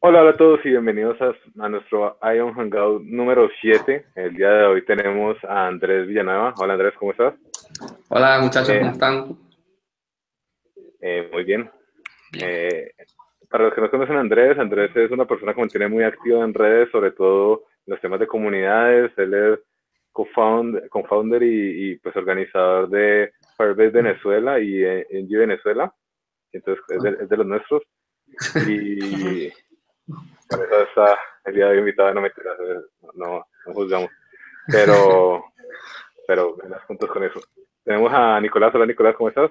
Hola, hola a todos y bienvenidos a, nuestro Ion Hangout número 7. El día de hoy tenemos a Andrés Villanueva. Hola Andrés, ¿cómo estás? Hola muchachos, ¿cómo eh, están? Eh, muy bien. Eh, para los que no conocen a Andrés, Andrés es una persona que mantiene muy activa en redes, sobre todo en los temas de comunidades. Él es co-founder, y, pues organizador de Firebase Venezuela y NG Venezuela. Entonces es de, es de los nuestros. Y por eso está el día de hoy invitado, no me no, no juzgamos. Pero, pero juntos con eso. Tenemos a Nicolás. Hola Nicolás, ¿cómo estás?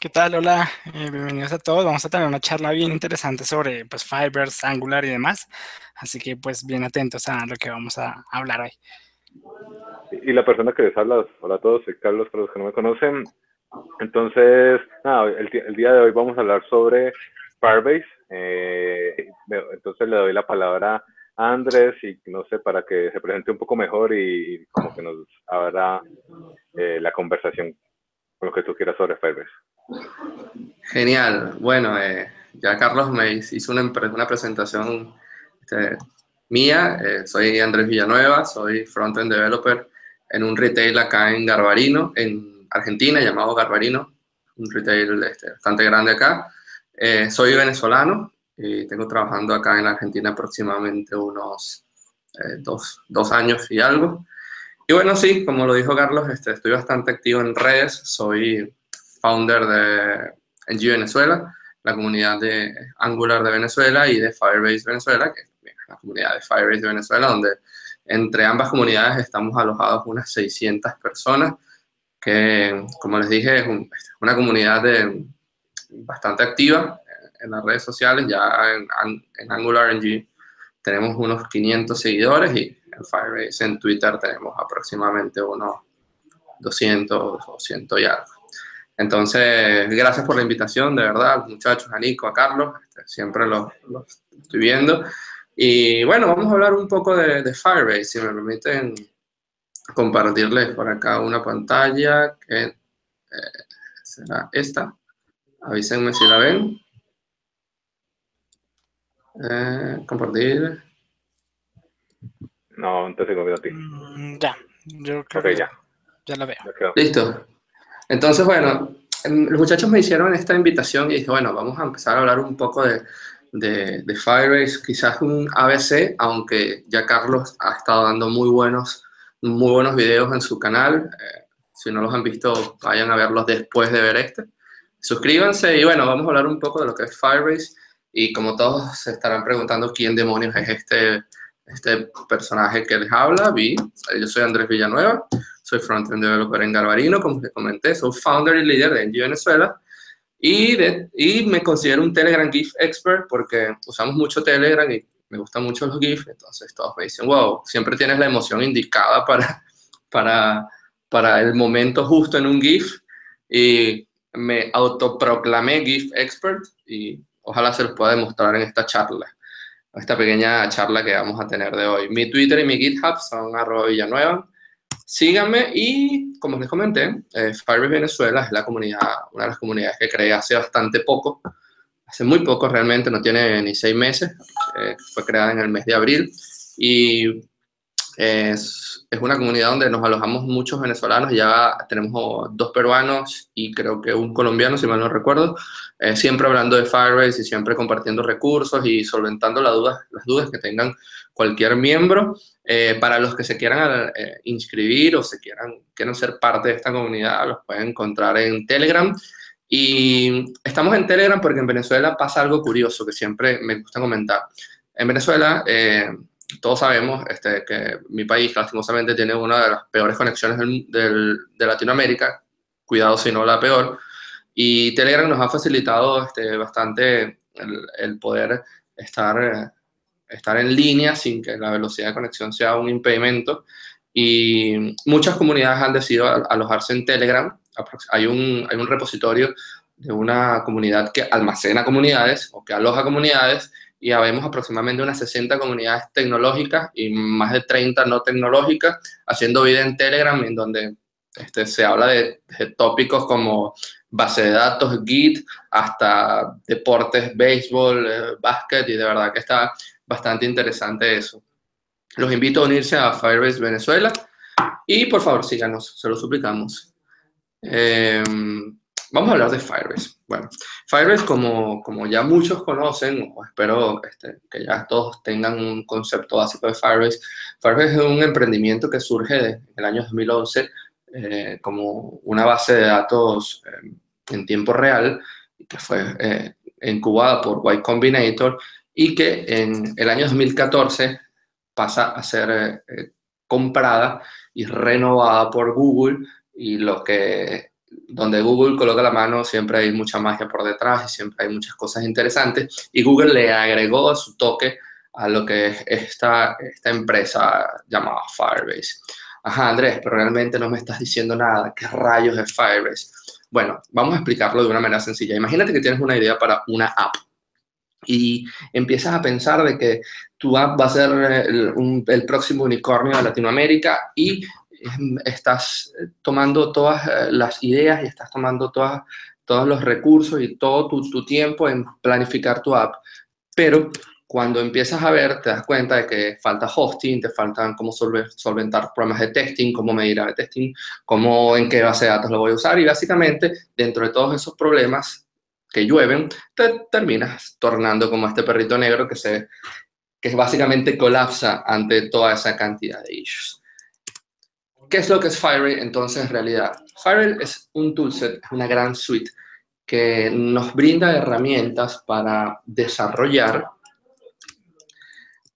¿Qué tal? Hola, eh, bienvenidos a todos. Vamos a tener una charla bien interesante sobre pues, Fibers, Angular y demás. Así que pues bien atentos a lo que vamos a hablar hoy. Y la persona que les habla, hola a todos, soy Carlos, para los que no me conocen. Entonces, nada, el, el día de hoy vamos a hablar sobre Firebase. Eh, entonces le doy la palabra a Andrés y no sé, para que se presente un poco mejor y, como que nos abra eh, la conversación con lo que tú quieras sobre Firebase. Genial. Bueno, eh, ya Carlos me hizo una, una presentación este, mía. soy Andrés Villanueva, soy front-end developer en un retail acá en Garbarino, en Argentina, llamado Garbarino, un retail este, bastante grande acá. Eh, soy venezolano y tengo trabajando acá en Argentina aproximadamente unos eh, dos, dos, años y algo. Y bueno, sí, como lo dijo Carlos, este, estoy bastante activo en redes. Soy founder de NG Venezuela, la comunidad de Angular de Venezuela y de Firebase Venezuela, que es la comunidad de Firebase de Venezuela, donde entre ambas comunidades estamos alojados unas 600 personas, que como les dije es una comunidad de bastante activa en las redes sociales. Ya en, en Angular NG tenemos unos 500 seguidores y en Firebase en Twitter tenemos aproximadamente unos 200 o 100 y algo. Entonces, gracias por la invitación, de verdad, muchachos, a Nico, a Carlos, este, siempre los, estoy viendo. Y bueno, vamos a hablar un poco de, de, Firebase, si me permiten compartirles por acá una pantalla que eh, será esta. Avísenme si la ven. Eh, compartir. No, entonces confío a ti. Mm, ya, yo creo que ya. ya la veo. Listo. Entonces, bueno, em, los muchachos me hicieron esta invitación y dije, bueno, vamos a empezar a hablar un poco de, de, Firebase, quizás un ABC, aunque ya Carlos ha estado dando muy buenos, muy buenos videos en su canal. Eh, si no los han visto, vayan a verlos después de ver este suscríbanse y bueno, vamos a hablar un poco de lo que es Firebase. Y como todos se estarán preguntando quién demonios es este, este personaje que les habla, vi, yo soy Andrés Villanueva, soy frontend developer en Garbarino, como les comenté, soy founder y líder de NG Venezuela. Y, de, y me considero un Telegram GIF expert porque usamos mucho Telegram y me gustan mucho los GIF, entonces todos me dicen, wow, siempre tienes la emoción indicada para, para, para el momento justo en un GIF y me autoproclamé GIF expert y ojalá se los pueda demostrar en esta charla, esta pequeña charla que vamos a tener de hoy. Mi Twitter y mi GitHub son arroba Villanueva. Síganme y, como les comenté, eh, Firebase Venezuela es la comunidad, una de las comunidades que creé hace bastante poco, hace muy poco realmente, no tiene ni seis meses, eh, fue creada en el mes de abril y es, es, una comunidad donde nos alojamos muchos venezolanos, ya tenemos dos peruanos y creo que un colombiano, si mal no recuerdo, eh, siempre hablando de Firebase y siempre compartiendo recursos y solventando las dudas, las dudas que tengan cualquier miembro. Eh, para los que se quieran eh, inscribir o se quieran, quieran ser parte de esta comunidad, los pueden encontrar en Telegram. Y estamos en Telegram porque en Venezuela pasa algo curioso que siempre me gusta comentar. En Venezuela todos sabemos este, que mi país lastimosamente tiene una de las peores conexiones del, de Latinoamérica, cuidado si no la peor, y Telegram nos ha facilitado este, bastante el, poder estar, estar en línea sin que la velocidad de conexión sea un impedimento. Y muchas comunidades han decidido alojarse en Telegram. Hay un, hay un repositorio de una comunidad que almacena comunidades o que aloja comunidades y habemos aproximadamente unas 60 comunidades tecnológicas y más de 30 no tecnológicas, haciendo vida en Telegram, en donde este, se habla de, tópicos como base de datos, Git, hasta deportes, béisbol, eh, básquet, y de verdad que está bastante interesante eso. Los invito a unirse a Firebase Venezuela y por favor síganos, se lo suplicamos. Em, vamos a hablar de Firebase. Bueno, Firebase, como, como ya muchos conocen, espero este, que ya todos tengan un concepto básico de Firebase, Firebase es un emprendimiento que surge en el año 2011 eh, como una base de datos em, en tiempo real, que fue eh, incubada por Y Combinator y que en el año 2014 pasa a ser eh, comprada y renovada por Google y lo que donde Google coloca la mano siempre hay mucha magia por detrás y siempre hay muchas cosas interesantes y Google le agregó su toque a lo que es esta, esta empresa llamada Firebase. Ajá, Andrés, pero realmente no me estás diciendo nada. ¿Qué rayos es Firebase? Bueno, vamos a explicarlo de una manera sencilla. Imagínate que tienes una idea para una app y empiezas a pensar de que tu app va a ser el, próximo unicornio de Latinoamérica y estás tomando todas eh, las ideas y estás tomando todas, todos los recursos y todo tu, tu tiempo en planificar tu app. Pero cuando empiezas a ver, te das cuenta de que falta hosting, te faltan cómo solventar problemas de testing, cómo medir de testing, cómo, en qué base de datos lo voy a usar. Y básicamente, dentro de todos esos problemas que llueven, te terminas tornando como este perrito negro que, se, que básicamente colapsa ante toda esa cantidad de issues. ¿Qué es lo que es Firewall entonces en realidad? Firewall es un toolset, una gran suite que nos brinda herramientas para desarrollar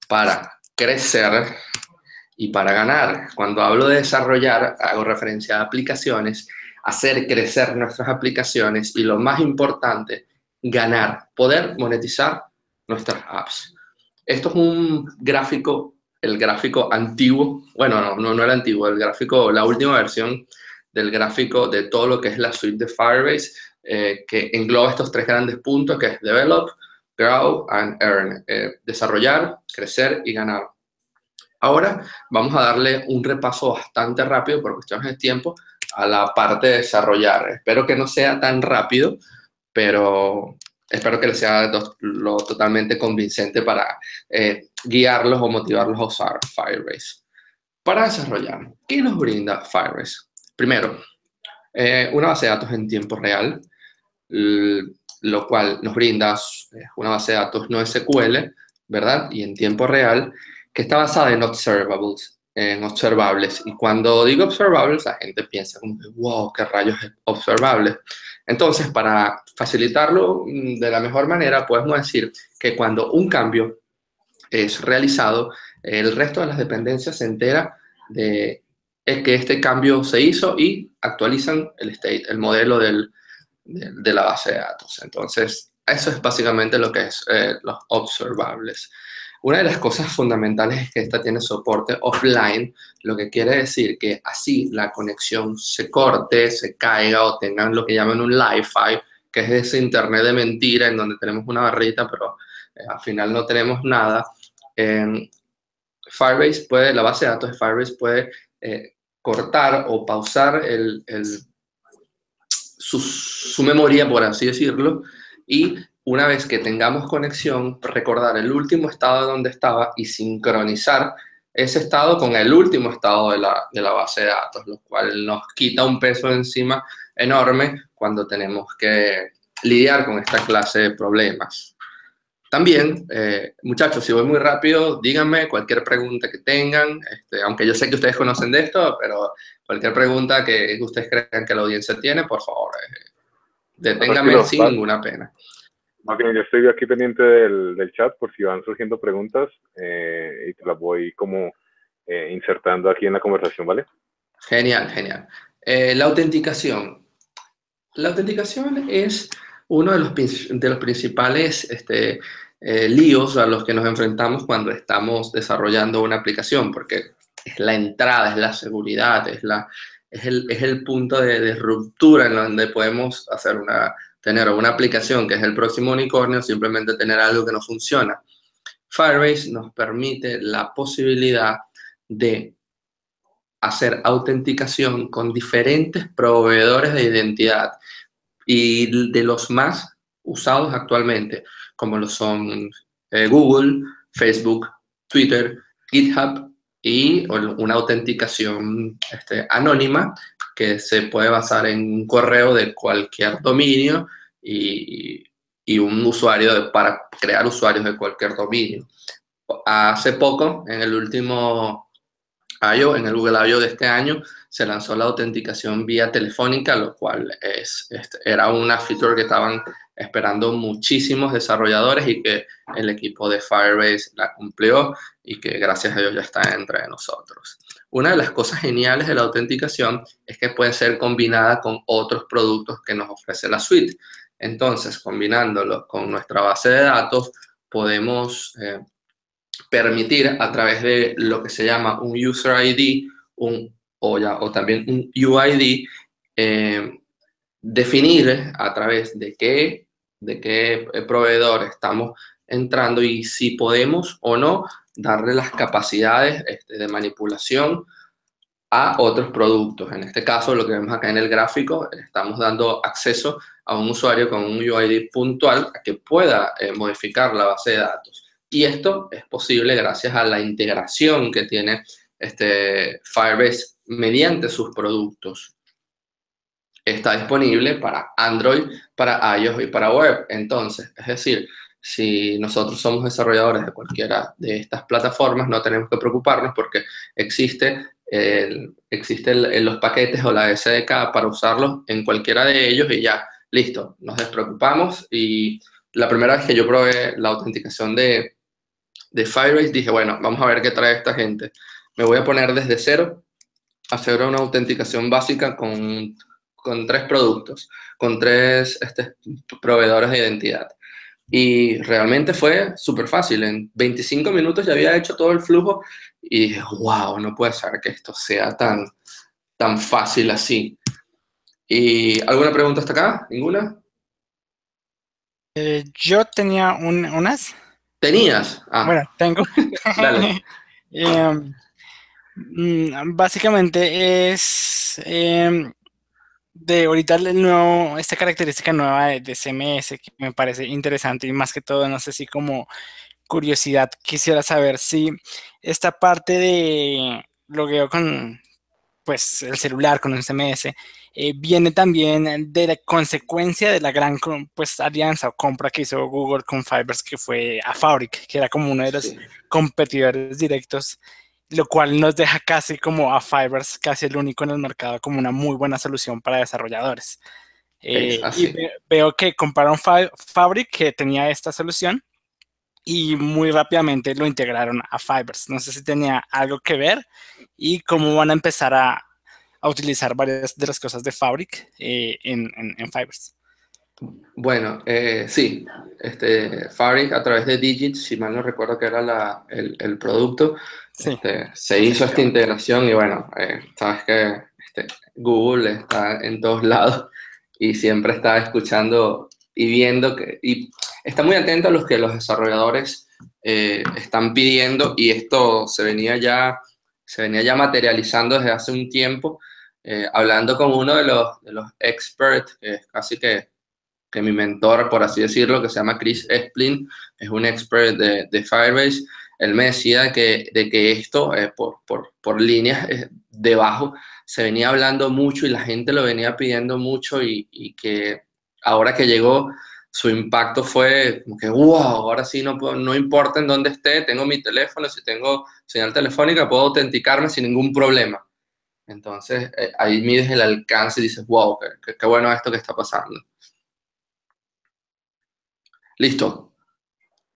para crecer y para ganar. Cuando hablo de desarrollar, hago referencia a aplicaciones, hacer crecer nuestras aplicaciones y lo más importante, ganar, poder monetizar nuestras apps. Esto es un gráfico, el gráfico antiguo, bueno, no, no, no el antiguo, el gráfico, la última versión del gráfico de todo lo que es la suite de Firebase, eh, que engloba estos tres grandes puntos, que es Develop, Grow and Earn, eh, desarrollar, crecer y ganar. Ahora vamos a darle un repaso bastante rápido por cuestiones de tiempo a la parte de desarrollar. Espero que no sea tan rápido, pero espero que les sea lo totalmente convincente para eh, guiarlos o motivarlos a usar Firebase. Para desarrollar, ¿qué nos brinda Firebase? Primero, eh, una base de datos en tiempo real lo cual nos brinda eh, una base de datos no SQL, ¿verdad? Y en tiempo real, que está basada en observables, en observables. Y cuando digo observables, la gente piensa como, wow, qué rayos es observable. Entonces, para facilitarlo mm, de la mejor manera, podemos decir que cuando un cambio es realizado, el resto de las dependencias se entera de que este cambio se hizo y actualizan el state, el modelo del, de, la base de datos. Entonces, eso es básicamente lo que es eh, los observables. Una de las cosas fundamentales es que esta tiene soporte offline, lo que quiere decir que así la conexión se corte, se caiga o tengan lo que llaman un Li-Fi, que es ese internet de mentira en donde tenemos una barrita, pero eh, al final no tenemos nada. Firebase puede, la base de datos de Firebase puede eh, cortar o pausar el, su, memoria, por así decirlo, y una vez que tengamos conexión, recordar el último estado donde estaba y sincronizar ese estado con el último estado de la, de la, base de datos, lo cual nos quita un peso encima enorme cuando tenemos que lidiar con esta clase de problemas. También, eh, muchachos, si voy muy rápido, díganme cualquier pregunta que tengan, este, aunque yo sé que ustedes conocen de esto, pero cualquier pregunta que ustedes crean que la audiencia tiene, por favor, eh, deténganme sin ninguna pena. Ok, yo estoy aquí pendiente del, del chat por si van surgiendo preguntas eh, y te las voy como insertando aquí en la conversación, ¿vale? Genial, genial. la autenticación. La autenticación es uno de los, de los principales este, eh, líos a los que nos enfrentamos cuando estamos desarrollando una aplicación, porque es la entrada, es la seguridad, es, la, es, el, es el punto de, de, ruptura en donde podemos hacer una, tener una aplicación que es el próximo unicornio, simplemente tener algo que no funciona. Firebase nos permite la posibilidad de hacer autenticación con diferentes proveedores de identidad y de los más usados actualmente, como lo son eh, Google, Facebook, Twitter, GitHub y una autenticación este, anónima que se puede basar en un correo de cualquier dominio y, y un usuario para crear usuarios de cualquier dominio. Hace poco, en el último I.O., en el Google I.O. de este año, se lanzó la autenticación vía telefónica, lo cual es, este, era una feature que estaban esperando muchísimos desarrolladores y que el equipo de Firebase la cumplió y que gracias a Dios ya está entre nosotros. Una de las cosas geniales de la autenticación es que puede ser combinada con otros productos que nos ofrece la suite. Entonces, combinándolo con nuestra base de datos, podemos eh, permitir a través de lo que se llama un User ID un, o, ya, o también un UID, eh, definir a través de qué de qué eh, proveedor estamos entrando y si podemos o no darle las capacidades este, de manipulación a otros productos. En este caso, lo que vemos acá en el gráfico, estamos dando acceso a un usuario con un UID puntual a que pueda eh, modificar la base de datos. Y esto es posible gracias a la integración que tiene este Firebase mediante sus productos está disponible para Android, para iOS y para web. Entonces, es decir, si nosotros somos desarrolladores de cualquiera de estas plataformas, no tenemos que preocuparnos porque existe, el, existe los paquetes o la SDK para usarlos en cualquiera de ellos y ya, listo, nos despreocupamos. Y la primera vez que yo probé la autenticación de, de Firebase, dije, bueno, vamos a ver qué trae esta gente. Me voy a poner desde cero, hacer una autenticación básica con con tres productos, con tres este, proveedores de identidad. Y realmente fue súper fácil. En 25 minutos ya había hecho todo el flujo y dije, wow, no puede ser que esto sea tan, tan fácil así. ¿Y alguna pregunta hasta acá? ¿Ninguna? Eh, yo tenía unas. ¿Tenías? Ah. Bueno, tengo. Dale. Em, mm, básicamente es em, de ahorita el nuevo, esta característica nueva de, CMS que me parece interesante y más que todo, no sé si como curiosidad quisiera saber si esta parte de logueo con pues el celular con un CMS eh, viene también de la consecuencia de la gran pues alianza o compra que hizo Google con Fibers que fue a Fabric, que era como uno de los competidores directos lo cual nos deja casi como a Fibers, casi el único en el mercado, como una muy buena solución para desarrolladores. Eh, y veo que compraron Fabric, que tenía esta solución, y muy rápidamente lo integraron a Fibers. No sé si tenía algo que ver y cómo van a empezar a, utilizar varias de las cosas de Fabric eh, en, en, Fibers. Bueno, eh, sí, este, Fabric a través de Digit, si mal no recuerdo que era la, el, el, producto, este, se hizo esta integración y bueno, eh, sabes que este, Google está en todos lados y siempre está escuchando y viendo que, y está muy atento a los que los desarrolladores eh, están pidiendo y esto se venía ya, se venía ya materializando desde hace un tiempo, hablando con uno de los, de los experts, que es casi que, que mi mentor, por así decirlo, que se llama Chris Esplin, es un expert de, de Firebase, él me decía que, de que esto, eh, por, por, por, líneas eh, debajo, se venía hablando mucho y la gente lo venía pidiendo mucho y, y, que ahora que llegó, su impacto fue como que, wow, ahora sí no, no importa en dónde esté, tengo mi teléfono, si tengo señal telefónica, puedo autenticarme sin ningún problema. Entonces, eh, ahí mides el alcance y dices, wow, qué, qué bueno esto que está pasando. Listo.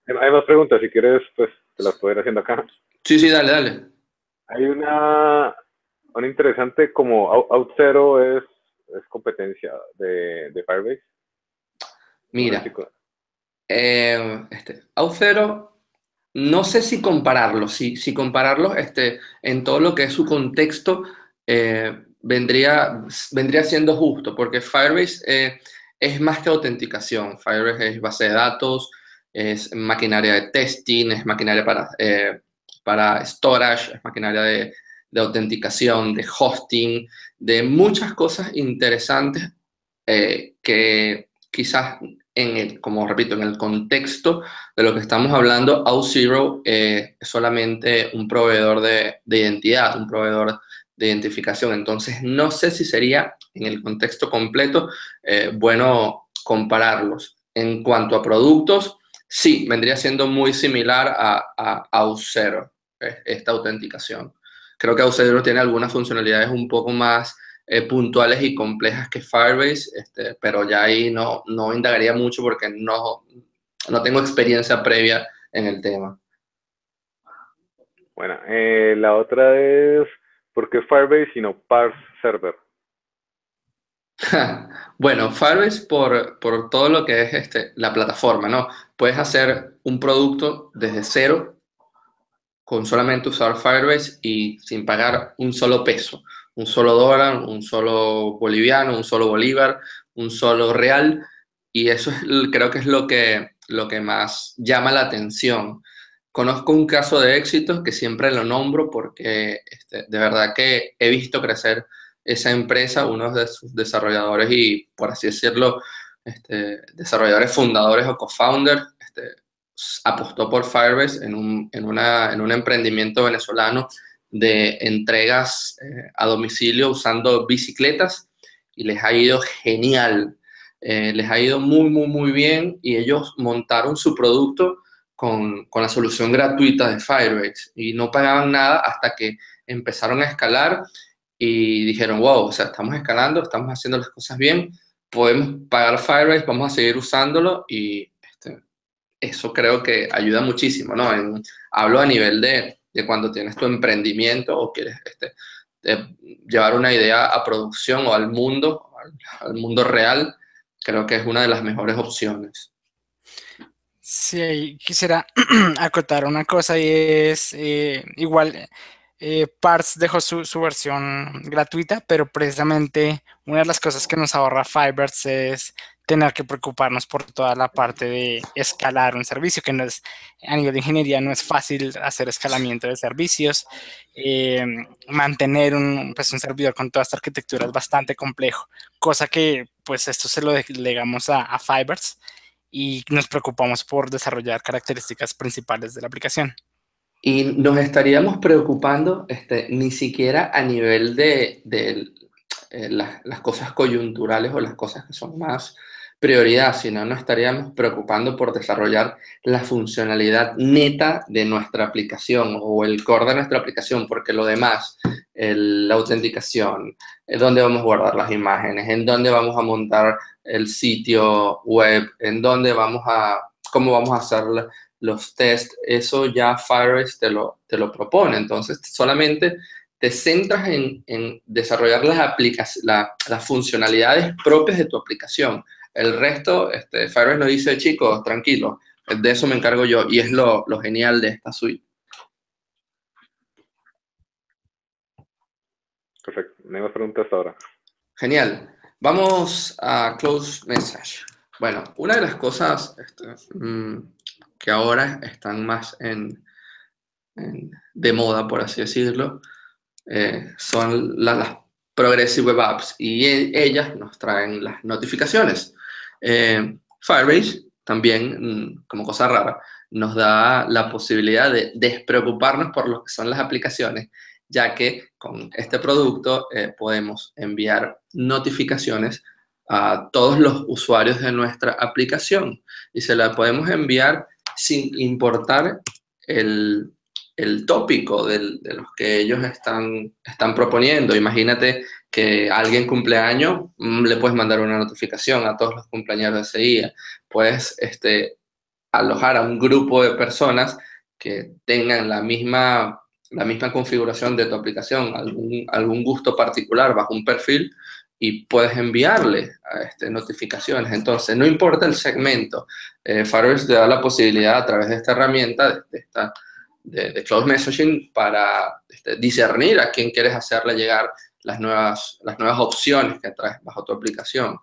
Hay más preguntas, si quieres, pues te las puedo ir haciendo acá. Sí, sí, dale, dale. Hay una, una interesante como Out0 es, es competencia de, de Firebase. Mira, eh, este, Out0, no sé si compararlo, si, si compararlo este, en todo lo que es su contexto, eh, vendría, vendría siendo justo, porque Firebase eh, es más que autenticación. Firebase es base de datos, es maquinaria de testing, es maquinaria para, eh, para storage, es maquinaria de, de, autenticación, de hosting, de muchas cosas interesantes eh, que quizás en el, como repito, en el contexto de lo que estamos hablando, Auth0 eh, es solamente un proveedor de, de, identidad, un proveedor de identificación. Entonces, no sé si sería en el contexto completo eh, bueno compararlos. En cuanto a productos, sí, vendría siendo muy similar a, a, Auth0, esta autenticación. Creo que Auth0 tiene algunas funcionalidades un poco más eh, puntuales y complejas que Firebase, este, pero ya ahí no, no indagaría mucho porque no, no tengo experiencia previa en el tema. Bueno, eh, la otra es, ¿por qué Firebase y no Parse Server? bueno, Firebase por, por, todo lo que es este, la plataforma, ¿no? Puedes hacer un producto desde cero con solamente usar Firebase y sin pagar un solo peso un solo dólar, un solo boliviano, un solo bolívar, un solo real. Y eso es, creo que es lo que, lo que más llama la atención. Conozco un caso de éxito que siempre lo nombro porque este, de verdad que he visto crecer esa empresa, uno de sus desarrolladores y, por así decirlo, este, desarrolladores fundadores o co-founders, este, apostó por Firebase en un, en, una, en un emprendimiento venezolano de entregas eh, a domicilio usando bicicletas y les ha ido genial. Eh, les ha ido muy, muy, muy bien y ellos montaron su producto con, con, la solución gratuita de Firebase y no pagaban nada hasta que empezaron a escalar y dijeron, wow, o sea, estamos escalando, estamos haciendo las cosas bien, podemos pagar Firebase, vamos a seguir usándolo y este, eso creo que ayuda muchísimo, ¿no? hablo a nivel de, de cuando tienes tu emprendimiento o quieres este, llevar una idea a producción o al mundo, al, mundo real, creo que es una de las mejores opciones. Sí, quisiera acotar una cosa y es eh, igual, eh, Parts dejó su, su, versión gratuita, pero precisamente una de las cosas que nos ahorra Fibers es tener que preocuparnos por toda la parte de escalar un servicio, que no es, a nivel de ingeniería no es fácil hacer escalamiento de servicios. Eh, mantener un, pues, un servidor con toda esta arquitectura es bastante complejo, cosa que pues esto se lo delegamos a, a Fibers y nos preocupamos por desarrollar características principales de la aplicación. Y nos estaríamos preocupando este, ni siquiera a nivel de, eh, las, las, cosas coyunturales o las cosas que son más prioridad, sino nos estaríamos preocupando por desarrollar la funcionalidad neta de nuestra aplicación o el core de nuestra aplicación, porque lo demás, la autenticación, en dónde vamos a guardar las imágenes, en dónde vamos a montar el sitio web, en dónde vamos a, cómo vamos a hacer los tests, eso ya Firebase te lo, te lo propone. Entonces, solamente te centras en, en desarrollar las, las funcionalidades propias de tu aplicación el resto, este, Firebase nos dice, chicos, tranquilos, de eso me encargo yo y es lo, genial de esta suite. Perfecto, no hay preguntas ahora. Genial. Vamos a close message. Bueno, una de las cosas este, mm, que ahora están más en, de moda, por así decirlo, eh, son las, Progressive Web Apps y e, ellas nos traen las notificaciones. Eh, Firebase también, mm, como cosa rara, nos da la posibilidad de despreocuparnos por lo que son las aplicaciones, ya que con este producto eh, podemos enviar notificaciones a todos los usuarios de nuestra aplicación y se la podemos enviar sin importar el, el tópico de los que ellos están, están proponiendo. Imagínate que alguien cumpleaños, mm, le puedes mandar una notificación a todos los cumpleaños de ese día. Puedes este, alojar a un grupo de personas que tengan la misma, la misma configuración de tu aplicación, algún, algún gusto particular bajo un perfil y puedes enviarle este, notificaciones. Entonces, no importa el segmento, eh, Firebase te da la posibilidad a través de esta herramienta, de, esta, de, Cloud Messaging, para este, discernir a quién quieres hacerle llegar las nuevas, las nuevas opciones que traes bajo tu aplicación.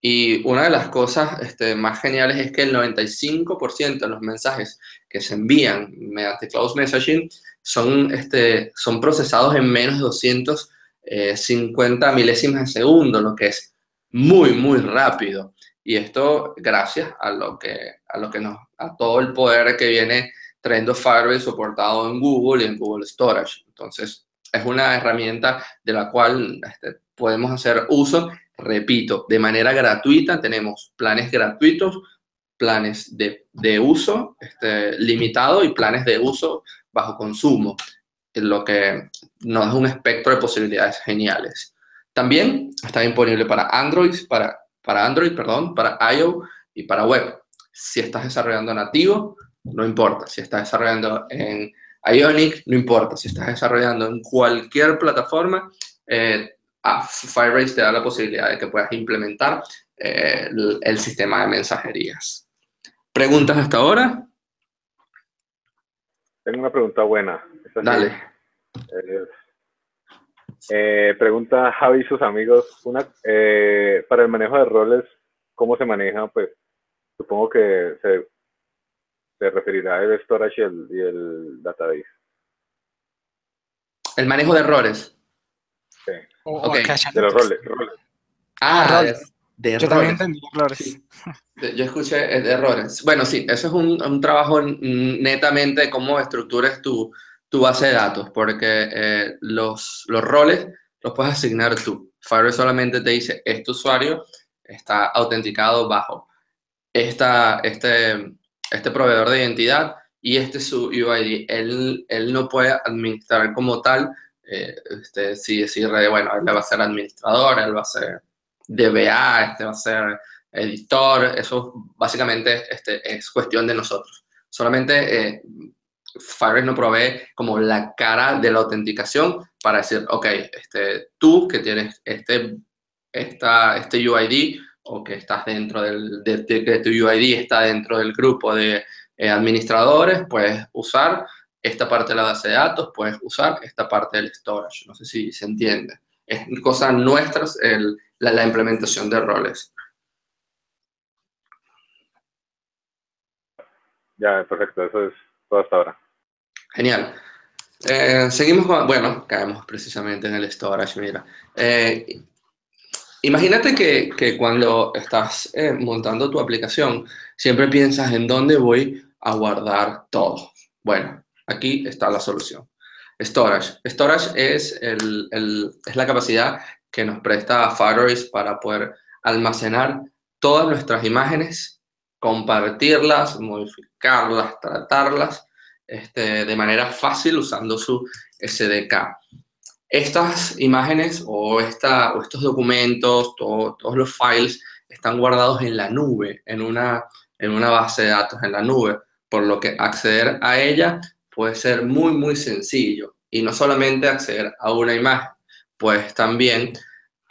Y una de las cosas este, más geniales es que el 95% de los mensajes que se envían mediante Cloud Messaging son, este, son procesados en menos de 250 eh, milésimas de segundo, lo que es muy, muy rápido. Y esto gracias a lo que, a lo que nos, a todo el poder que viene trayendo Firebase soportado en Google y en Google Storage. Entonces, es una herramienta de la cual este, podemos hacer uso, repito, de manera gratuita. Tenemos planes gratuitos, planes de, de uso este, limitado y planes de uso bajo consumo, lo que nos da un espectro de posibilidades geniales. También está disponible para Android, para, para Android, perdón, para iOS y para web. Si estás desarrollando nativo, no importa. Si estás desarrollando en Ionic, no importa. Si estás desarrollando en cualquier plataforma, eh, Firebase te da la posibilidad de que puedas implementar eh, el, sistema de mensajerías. ¿Preguntas hasta ahora? Tengo una pregunta buena. Dale. Eh, eh, pregunta Javi y sus amigos, una, para el manejo de roles, ¿cómo se maneja? Pues supongo que se, se referirá al storage y el, y el database. El manejo de errores. Sí. de los roles, Ah, ah roles. De, Yo también entendí errores. Yo escuché de errores. Bueno, sí, eso es un, un trabajo netamente de cómo estructuras tu, tu, base de datos, porque eh, los, los roles los puedes asignar tú. Firebase solamente te dice, este usuario está autenticado bajo esta, este, este proveedor de identidad y este es su UID. Él, él no puede administrar como tal, eh, este, si decir, bueno, él va a ser administrador, él va a ser DBA, este va a ser editor, eso básicamente este, es cuestión de nosotros. Solamente eh, Firebase no provee como la cara de la autenticación para decir, ok, este, tú que tienes este, esta, este UID o que estás dentro del, de, que tu UID está dentro del grupo de eh, administradores, puedes usar esta parte de la base de datos, puedes usar esta parte del storage. No sé si se entiende. Es cosa nuestras el, la, implementación de roles. Ya, perfecto. Eso es todo hasta ahora. Genial. Eh, seguimos con, bueno, caemos precisamente en el storage, mira. Eh, Imagínate que, que cuando estás eh, montando tu aplicación, siempre piensas en dónde voy a guardar todo. Bueno, aquí está la solución. Storage. Storage es, el, el, es la capacidad que nos presta Firebase para poder almacenar todas nuestras imágenes, compartirlas, modificarlas, tratarlas este, de manera fácil usando su SDK estas imágenes o, esta, o estos documentos, todos los files están guardados en la nube, en una, en una base de datos en la nube, por lo que acceder a ella puede ser muy, muy sencillo. Y no solamente acceder a una imagen, puedes también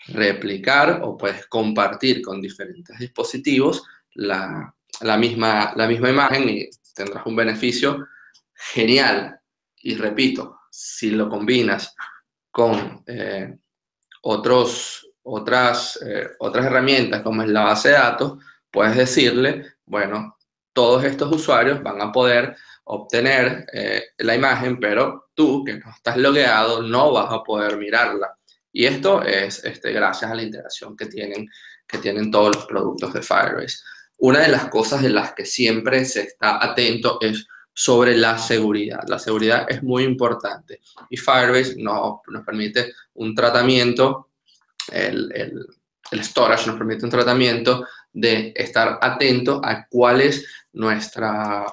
replicar o puedes compartir con diferentes dispositivos la, la, misma, la misma imagen y tendrás un beneficio genial. Y repito, si lo combinas con eh, otros, otras, eh, otras herramientas como es la base de datos, puedes decirle, bueno, todos estos usuarios van a poder obtener eh, la imagen, pero tú que no estás logueado no vas a poder mirarla. Y esto es este, gracias a la integración que tienen, que tienen todos los productos de Firebase. Una de las cosas de las que siempre se está atento es sobre la seguridad. La seguridad es muy importante y Firebase nos, nos permite un tratamiento, el, el, storage nos permite un tratamiento de estar atento a cuál es nuestra,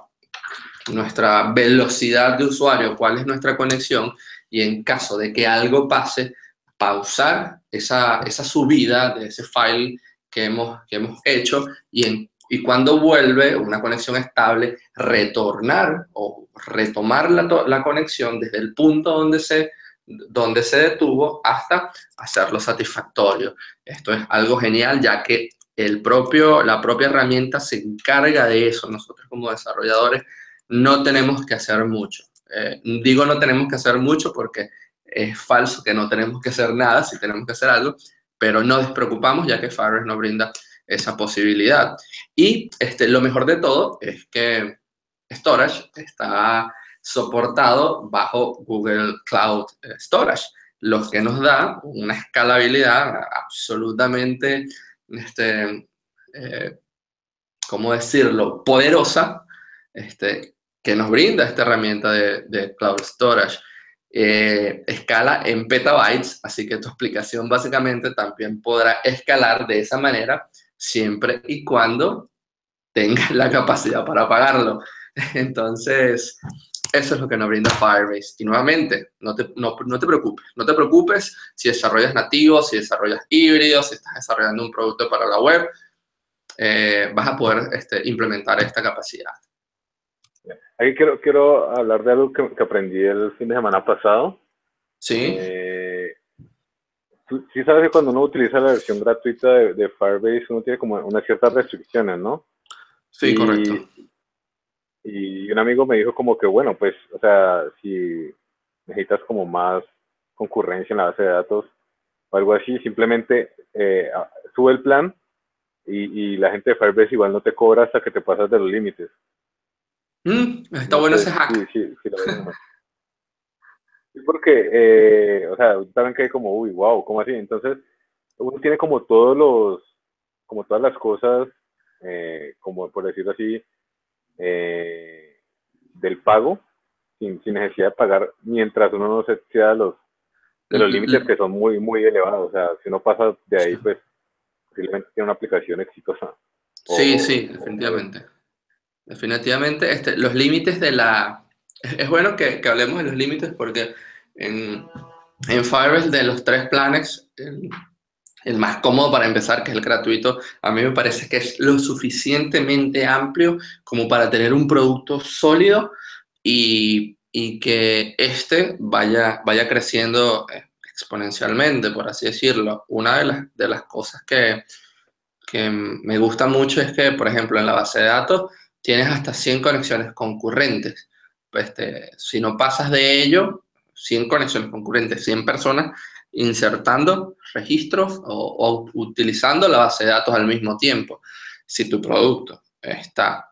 nuestra velocidad de usuario, cuál es nuestra conexión y en caso de que algo pase, pausar esa, esa subida de ese file que hemos, que hemos hecho y en y cuando vuelve una conexión estable, retornar o retomar la, conexión desde el punto donde se, donde se detuvo hasta hacerlo satisfactorio. Esto es algo genial ya que el propio, la propia herramienta se encarga de eso. Nosotros como desarrolladores no tenemos que hacer mucho. Eh, digo no tenemos que hacer mucho porque es falso que no tenemos que hacer nada si tenemos que hacer algo, pero no despreocupamos ya que Firebase nos brinda esa posibilidad. Y este, lo mejor de todo es que Storage está soportado bajo Google Cloud Storage, lo que nos da una escalabilidad absolutamente este, eh, ¿cómo decirlo?, poderosa este, que nos brinda esta herramienta de, Cloud Storage. Eh, escala en petabytes, así que tu explicación básicamente también podrá escalar de esa manera siempre y cuando tengas la capacidad para pagarlo. Entonces, eso es lo que nos brinda Firebase. Y nuevamente, no te, no, te preocupes. No te preocupes si desarrollas nativos, si desarrollas híbridos, si estás desarrollando un producto para la web, eh, vas a poder este, implementar esta capacidad. Aquí quiero, quiero hablar de algo que, aprendí el fin de semana pasado. Sí. Eh, sí sabes que cuando uno utiliza la versión gratuita de, Firebase, uno tiene como unas ciertas restricciones, ¿no? Sí, correcto. Y un amigo me dijo como que, bueno, pues, o sea, si necesitas como más concurrencia en la base de datos o algo así, simplemente eh, sube el plan y, la gente de Firebase igual no te cobra hasta que te pasas de los límites. Mm, está bueno ese hack. Sí, sí, sí, porque, eh, o sea, también que como, uy, wow, ¿cómo así? Entonces, uno tiene como todos los, como todas las cosas, eh, como por decirlo así, eh, del pago, sin, necesidad de pagar, mientras uno no se exceda de los, de los límites que son muy, muy elevados. O sea, si uno pasa de ahí, pues, posiblemente tiene una aplicación exitosa. Sí, sí, definitivamente. Definitivamente, este, los límites de la... Es bueno que, que hablemos de los límites porque en, en Firebase de los tres planes, el, más cómodo para empezar, que es el gratuito, a mí me parece que es lo suficientemente amplio como para tener un producto sólido y, y que este vaya, vaya creciendo eh, exponencialmente, por así decirlo. Una de las, de las cosas que, que me gusta mucho es que, por ejemplo, en la base de datos, tienes hasta 100 conexiones concurrentes. Este, si no pasas de ello, 100 conexiones concurrentes, 100 personas insertando registros o, utilizando la base de datos al mismo tiempo. Si tu producto está,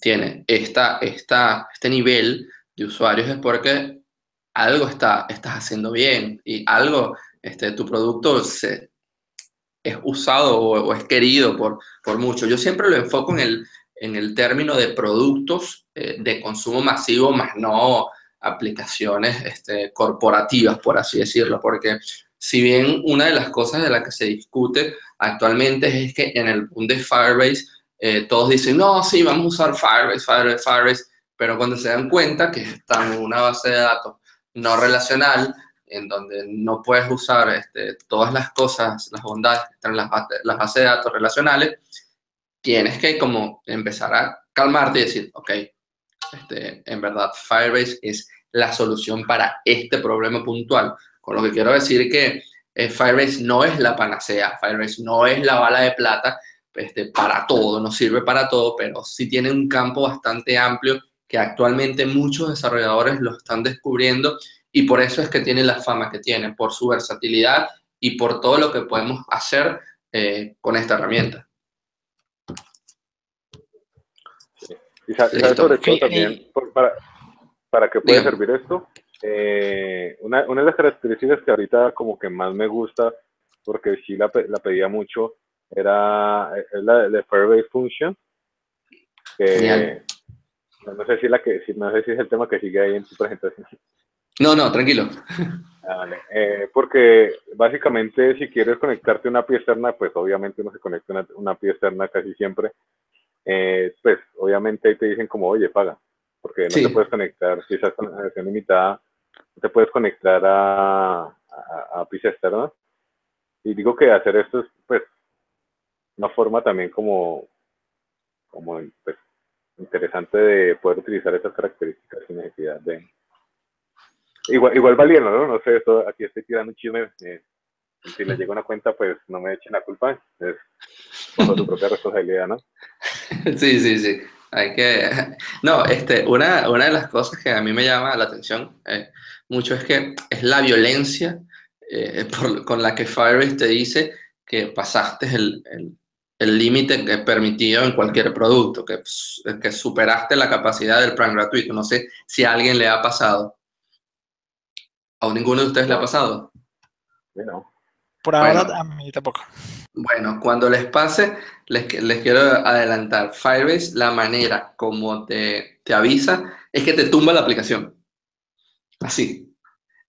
tiene este nivel de usuarios es porque algo está, estás haciendo bien y algo, este, tu producto se, es usado o, es querido por, por mucho. Yo siempre lo enfoco en el, en el término de productos eh, de consumo masivo, más no aplicaciones este, corporativas, por así decirlo, porque si bien una de las cosas de las que se discute actualmente es que en el boom de Firebase eh, todos dicen, no, sí, vamos a usar Firebase, Firebase, Firebase, pero cuando se dan cuenta que están en una base de datos no relacional, en donde no puedes usar este, todas las cosas, las bondades que están en las, las bases de datos relacionales, tienes que como empezar a calmarte y decir, ok, este, en verdad Firebase es la solución para este problema puntual. Con lo que quiero decir que eh, Firebase no es la panacea, Firebase no es la bala de plata este, para todo, no sirve para todo, pero sí tiene un campo bastante amplio que actualmente muchos desarrolladores lo están descubriendo y por eso es que tiene la fama que tiene, por su versatilidad y por todo lo que podemos hacer eh, con esta herramienta. Y sabes sobre todo también, para, para qué puede servir esto. Eh, una, una, de las características que ahorita como que más me gusta, porque sí la, la pedía mucho, era la de Firebase Function, que no sé si la que no sé si es el tema que sigue ahí en tu presentación. No, no, tranquilo. Ah, eh, porque básicamente si quieres conectarte a una API externa, pues obviamente uno se conecta a una, una API externa casi siempre eh, pues obviamente ahí te dicen como, oye, paga, porque no te puedes conectar, si estás con versión limitada, no te puedes conectar a, a, a externas. Y digo que hacer esto es, pues, una forma también como, como pues, interesante de poder utilizar esas características sin necesidad de... Igual, igual valiendo, ¿no? No sé, esto, aquí estoy tirando un chisme. Eh, si les llega una cuenta, pues no me echen la culpa. Es bajo tu propia responsabilidad, ¿no? Sí, sí, sí. Hay que... No, este, una, una de las cosas que a mí me llama la atención eh, mucho es que es la violencia eh, con la que Firebase te dice que pasaste el límite permitido en cualquier producto, que, que superaste la capacidad del plan gratuito. No sé si a alguien le ha pasado. ¿A ninguno de ustedes le ha pasado? No. Por ahora a mí tampoco. Bueno, cuando les pase, les, les, quiero adelantar. Firebase, la manera como te, te avisa es que te tumba la aplicación. Así.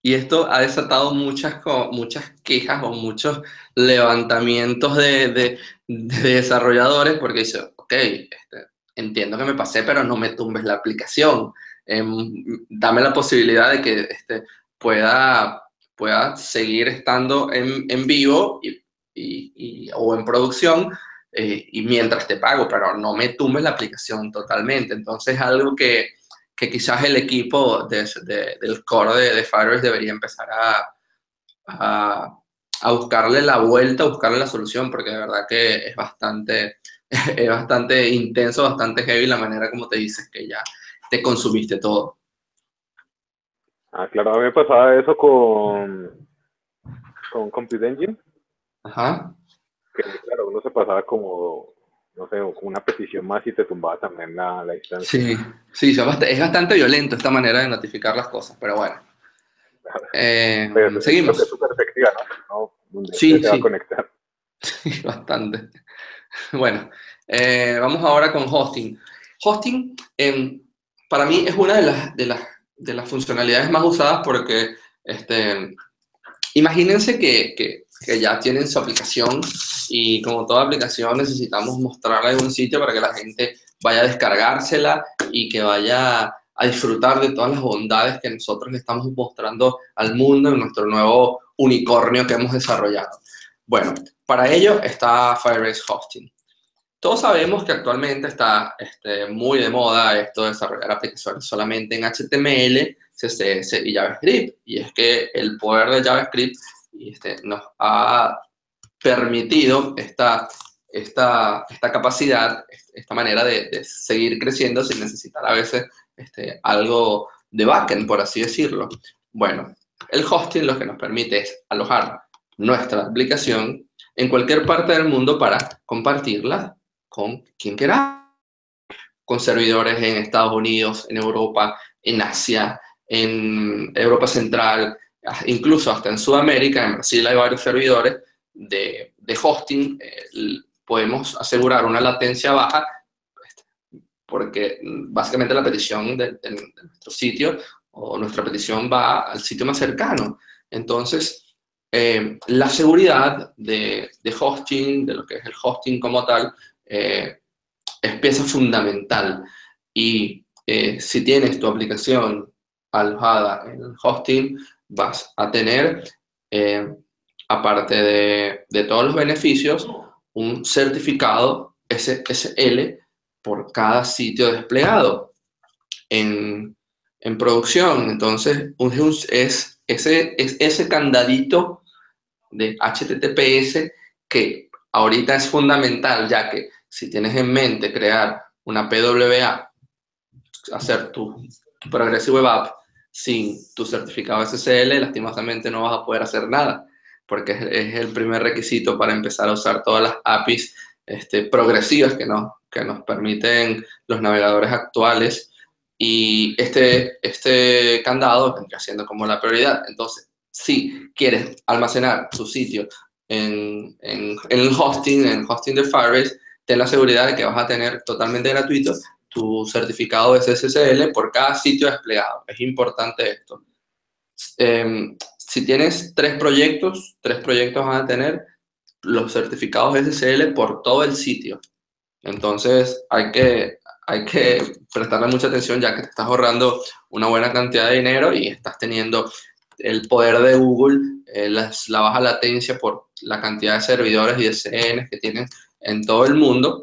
Y esto ha desatado muchas, muchas quejas o muchos levantamientos de, de, desarrolladores porque dice, ok, este, entiendo que me pasé, pero no me tumbes la aplicación. Em, dame la posibilidad de que este, pueda, pueda seguir estando en, en vivo y, y, o en producción eh, y mientras te pago, pero no me tumbes la aplicación totalmente. Entonces, algo que, que quizás el equipo de, del core de, de Firebase debería empezar a, a, a, buscarle la vuelta, a buscarle la solución, porque de verdad que es bastante, es bastante intenso, bastante heavy la manera como te dices que ya te consumiste todo. Ah, claro, a mí me pasaba eso con, con Compute Engine. Ajá. Que claro, uno se pasaba como, no sé, como una petición más y te tumbaba también la, la instancia. Sí, sí, es bastante violento esta manera de notificar las cosas, pero bueno. Eh, seguimos. Es súper efectiva, ¿no? sí, sí. Sí, bastante. Bueno, eh, vamos ahora con hosting. Hosting, eh, para mí, es una de las, de las, de las funcionalidades más usadas porque, este, imagínense que, que, que, ya tienen su aplicación y como toda aplicación necesitamos mostrarla en un sitio para que la gente vaya a descargársela y que vaya a disfrutar de todas las bondades que nosotros le estamos mostrando al mundo en nuestro nuevo unicornio que hemos desarrollado. Bueno, para ello está Firebase Hosting. Todos sabemos que actualmente está este, muy de moda esto de desarrollar aplicaciones solamente en HTML, CSS y JavaScript. Y es que el poder de JavaScript este, nos ha permitido esta, esta, esta capacidad, esta manera de, seguir creciendo sin necesitar a veces este, algo de backend, por así decirlo. Bueno, el hosting lo que nos permite es alojar nuestra aplicación en cualquier parte del mundo para compartirla con quien quiera, con servidores en Estados Unidos, en Europa, en Asia, en Europa Central, incluso hasta en Sudamérica, en Brasil hay varios servidores de, de hosting, eh, podemos asegurar una latencia baja porque básicamente la petición de, de, nuestro sitio o nuestra petición va al sitio más cercano. Entonces, eh, la seguridad de, de, hosting, de lo que es el hosting como tal, eh, es pieza fundamental. Y eh, si tienes tu aplicación alojada en el hosting, vas a tener, eh, aparte de, todos los beneficios, un certificado SSL por cada sitio desplegado en, en producción. Entonces, es ese, es ese candadito de HTTPS que ahorita es fundamental, ya que si tienes en mente crear una PWA, hacer tu, Progressive Web App sin tu certificado SSL, lastimosamente no vas a poder hacer nada, porque es, el primer requisito para empezar a usar todas las APIs este, progresivas que nos, que nos permiten los navegadores actuales. Y este, este candado vendría siendo como la prioridad. Entonces, si quieres almacenar tu sitio en, en, el hosting, en el hosting de Firebase, ten la seguridad de que vas a tener totalmente gratuito tu certificado de SSL por cada sitio desplegado. Es importante esto. Eh, si tienes tres proyectos, tres proyectos van a tener los certificados SSL por todo el sitio. Entonces hay que, hay que prestarle mucha atención ya que te estás ahorrando una buena cantidad de dinero y estás teniendo el poder de Google, eh, la, la baja latencia por la cantidad de servidores y de que tienen en todo el mundo.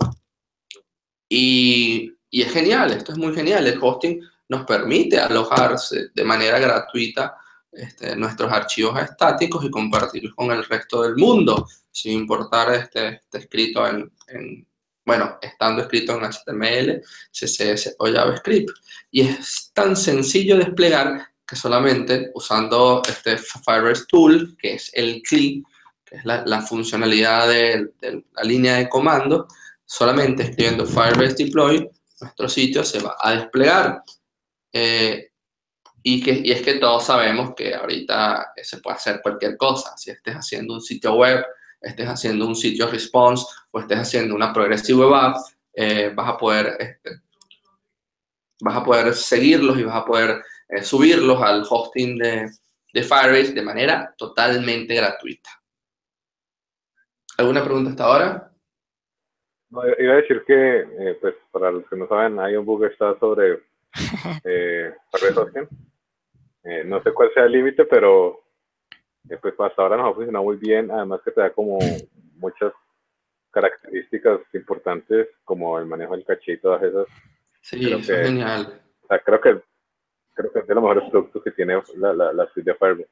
Y, y, es genial, esto es muy genial. El hosting nos permite alojarse de manera gratuita este, nuestros archivos estáticos y compartirlos con el resto del mundo, sin importar este, este escrito en, en, bueno, estando escrito en HTML, CSS o JavaScript. Y es tan sencillo desplegar que solamente usando este Firebase Tool, que es el CLI, es la, la funcionalidad de, de, la línea de comando, solamente escribiendo Firebase Deploy, nuestro sitio se va a desplegar. Eh, y, que, y es que todos sabemos que ahorita se puede hacer cualquier cosa. Si estés haciendo un sitio web estés haciendo un sitio response o estés haciendo una progressive web app, eh, vas a poder este, vas a poder seguirlos y vas a poder eh, subirlos al hosting de, de Firebase de manera totalmente gratuita. ¿Alguna pregunta hasta ahora? Iba a decir que, eh, pues, para los que no saben, hay un bug está sobre eh. Eh, no sé cuál sea el límite, pero eh, pues hasta ahora nos ha funcionado muy bien. Además que te da como muchas características importantes, como el manejo del caché y todas esas. Sí, es genial. O sea, creo que, creo que es de los mejores productos que tiene la, la, la suite de Firebase.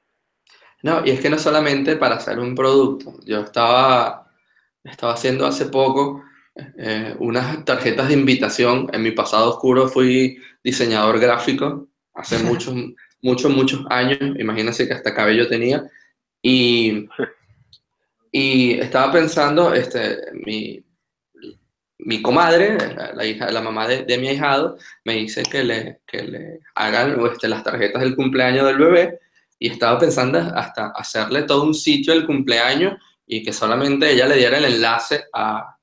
No, y es que no solamente para hacer un producto. Yo estaba, estaba haciendo hace poco eh, unas tarjetas de invitación. En mi pasado oscuro fui diseñador gráfico hace muchos, muchos, muchos años. Imagínense que hasta cabello tenía. Y, y estaba pensando, este, mi, mi comadre, la, hija, la mamá de, de, mi ahijado, me dice que le, que le hagan este, las tarjetas del cumpleaños del bebé. Y estaba pensando hasta hacerle todo un sitio del cumpleaños y que solamente ella le diera el enlace a,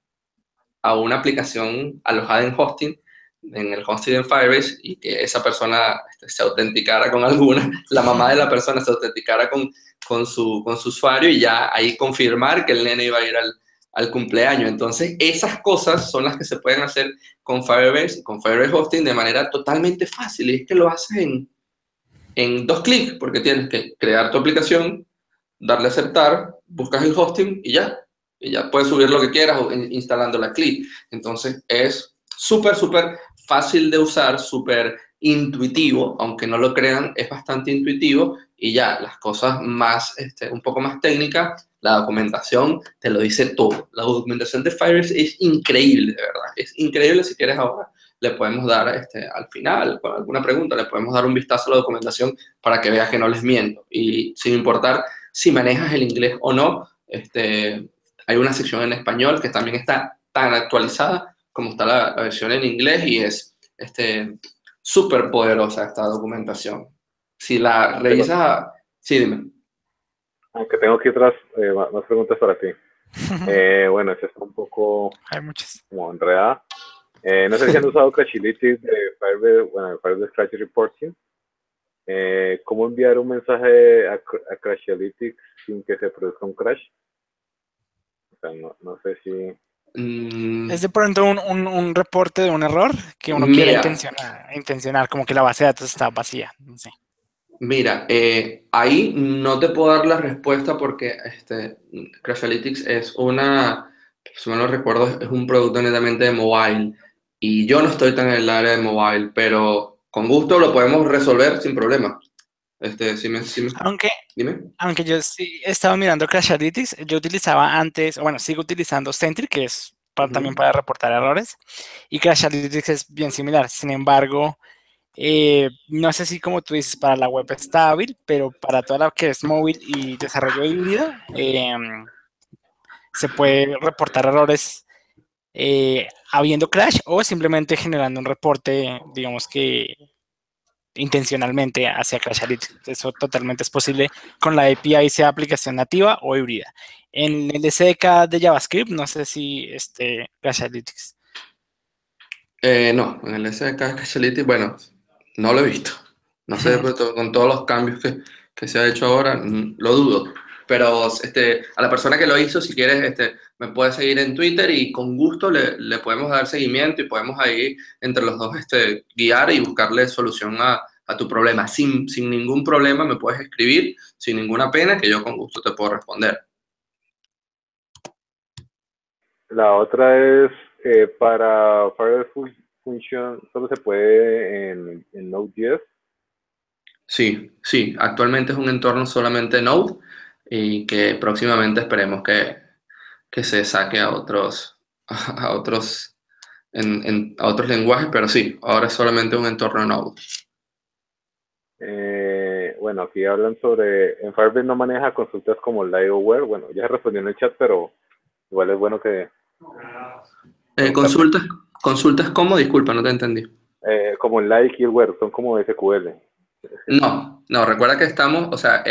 a una aplicación alojada en hosting, en el hosting en Firebase, y que esa persona este, se autenticara con alguna, la mamá de la persona se autenticara con, con, su, con su usuario y ya ahí confirmar que el nene iba a ir al, al cumpleaños. Entonces, esas cosas son las que se pueden hacer con Firebase, con Firebase Hosting de manera totalmente fácil. Y es que lo haces en, en dos clics, porque tienes que crear tu aplicación, darle a aceptar, buscas el hosting y ya y ya puedes subir lo que quieras instalando la CLI. Entonces es súper, súper fácil de usar, súper intuitivo, aunque no lo crean, es bastante intuitivo y ya las cosas más, este, un poco más técnicas, la documentación te lo dice todo. La documentación de Firebase es increíble, de verdad. Es increíble si quieres ahora. Le podemos dar este, al final, con alguna pregunta, le podemos dar un vistazo a la documentación para que veas que no les miento. Y sin importar si manejas el inglés o no, este, hay una sección en español que también está tan actualizada como está la, versión en inglés y es este, súper poderosa esta documentación. Si la revisas... Sí, dime. Aunque tengo aquí otras eh, más preguntas para ti. Eh, bueno, esta está un poco Hay muchas. como enredada. Eh, no sé si han usado Crashlytics de Firebase, bueno, Firebase Crash Reporting. Eh, ¿Cómo enviar un mensaje a, a Crashlytics sin que se produzca un crash? No, sé si... Mm. Es de pronto un, un, reporte de un error que uno quiere intencionar, intencionar, como que la base de datos está vacía. No sé. Mira, eh, ahí no te puedo dar la respuesta porque este, Crashlytics es una, si me lo recuerdo, es un producto netamente de mobile y yo no estoy tan en el área de mobile, pero con gusto lo podemos resolver sin problema. Este, si me, aunque, aunque yo sí estaba mirando Crashlytics, yo utilizaba antes, bueno, sigo utilizando Sentry, que es también para reportar errores, y Crashlytics es bien similar. Sin embargo, eh, no sé si como tú dices, para la web está hábil, pero para toda la que es móvil y desarrollo híbrido, em, se puede reportar errores eh, habiendo crash o simplemente generando un reporte, digamos que intencionalmente hacia Crashlytics. Eso totalmente es posible con la API, sea aplicación nativa o híbrida. En el SDK de JavaScript, no sé si este. Eh, no, en el SDK de Crashlytics, bueno, no lo he visto. No sé, con todos los cambios que, que, se ha hecho ahora, lo dudo. Pero este, a la persona que lo hizo, si quieres, este, me puede seguir en Twitter y con gusto le, le podemos dar seguimiento y podemos ahí entre los dos este, guiar y buscarle solución a, a tu problema. Sin, sin ningún problema me puedes escribir, sin ninguna pena, que yo con gusto te puedo responder. La otra es eh, para Firebase Function, ¿solo se puede en, en Node.js? Sí, sí, actualmente es un entorno solamente Node y que próximamente esperemos que, que se saque a otros, a otros, en, a otros lenguajes, pero sí, ahora es solamente un entorno Node. Eh, bueno, aquí hablan sobre, en Firebase no maneja consultas como LiveWare, bueno, ya respondió en el chat, pero igual es bueno que... Eh, consultas, consultas como, disculpa, no te entendí. Eh, como where, son como SQL. No, no, recuerda que estamos, o sea,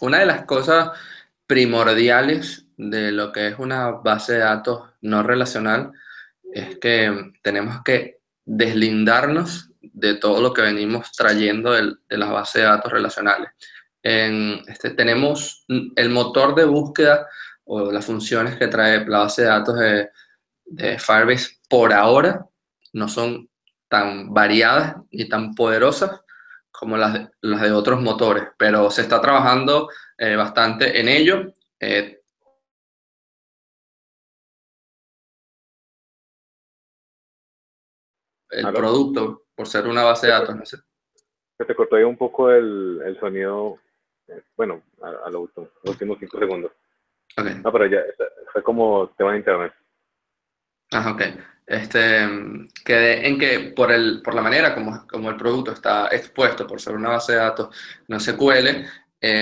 una de las cosas primordiales de lo que es una base de datos no relacional es que tenemos que deslindarnos de todo lo que venimos trayendo de, las bases de datos relacionales. En este, tenemos el motor de búsqueda o las funciones que trae la base de datos de, de Firebase por ahora no son tan variadas y tan poderosas como las de, las de otros motores, pero se está trabajando eh, bastante en ello. Eh, el producto, por ser una base de datos, no sé. Se te cortó ahí un poco el, el sonido, eh, bueno, a, a los últimos cinco segundos. Okay. No, pero ya, fue como tema de internet. Ah, ok. Este, que en que por, el, por la manera como, como el producto está expuesto, por ser una base de datos no SQL, eh,